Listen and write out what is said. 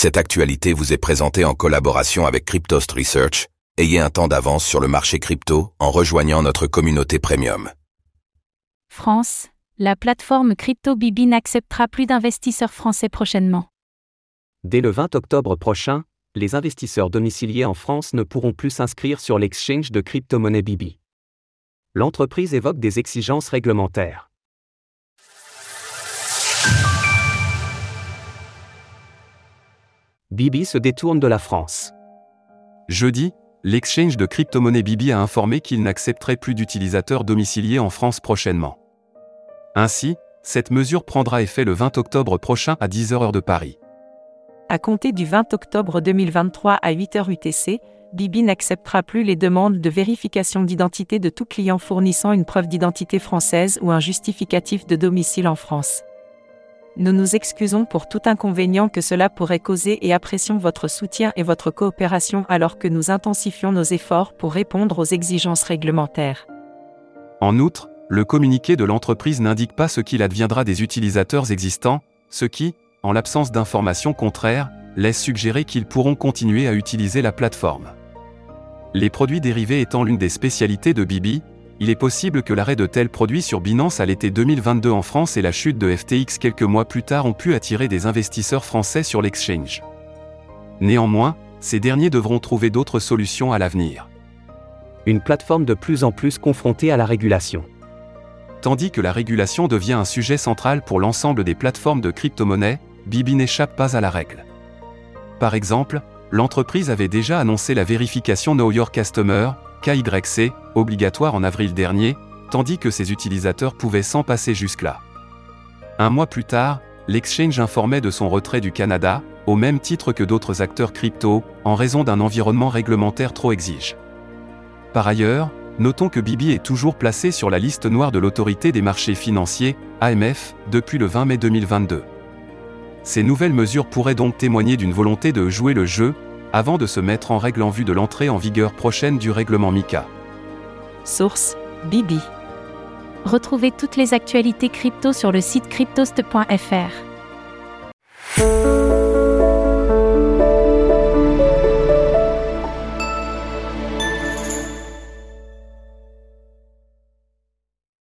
Cette actualité vous est présentée en collaboration avec Cryptost Research. Ayez un temps d'avance sur le marché crypto en rejoignant notre communauté premium. France, la plateforme CryptoBibi n'acceptera plus d'investisseurs français prochainement. Dès le 20 octobre prochain, les investisseurs domiciliés en France ne pourront plus s'inscrire sur l'exchange de crypto-monnaie Bibi. L'entreprise évoque des exigences réglementaires. Bibi se détourne de la France. Jeudi, l'exchange de crypto-monnaie Bibi a informé qu'il n'accepterait plus d'utilisateurs domiciliés en France prochainement. Ainsi, cette mesure prendra effet le 20 octobre prochain à 10h heure de Paris. À compter du 20 octobre 2023 à 8h UTC, Bibi n'acceptera plus les demandes de vérification d'identité de tout client fournissant une preuve d'identité française ou un justificatif de domicile en France. Nous nous excusons pour tout inconvénient que cela pourrait causer et apprécions votre soutien et votre coopération alors que nous intensifions nos efforts pour répondre aux exigences réglementaires. En outre, le communiqué de l'entreprise n'indique pas ce qu'il adviendra des utilisateurs existants, ce qui, en l'absence d'informations contraires, laisse suggérer qu'ils pourront continuer à utiliser la plateforme. Les produits dérivés étant l'une des spécialités de Bibi, il est possible que l'arrêt de tels produits sur Binance à l'été 2022 en France et la chute de FTX quelques mois plus tard ont pu attirer des investisseurs français sur l'exchange. Néanmoins, ces derniers devront trouver d'autres solutions à l'avenir. Une plateforme de plus en plus confrontée à la régulation. Tandis que la régulation devient un sujet central pour l'ensemble des plateformes de crypto-monnaies, Bibi n'échappe pas à la règle. Par exemple, l'entreprise avait déjà annoncé la vérification Know Your Customer, KYC, obligatoire en avril dernier, tandis que ses utilisateurs pouvaient s'en passer jusque-là. Un mois plus tard, l'exchange informait de son retrait du Canada, au même titre que d'autres acteurs crypto, en raison d'un environnement réglementaire trop exige. Par ailleurs, notons que Bibi est toujours placé sur la liste noire de l'autorité des marchés financiers, AMF, depuis le 20 mai 2022. Ces nouvelles mesures pourraient donc témoigner d'une volonté de jouer le jeu, avant de se mettre en règle en vue de l'entrée en vigueur prochaine du règlement MICA. Source Bibi. Retrouvez toutes les actualités crypto sur le site cryptost.fr.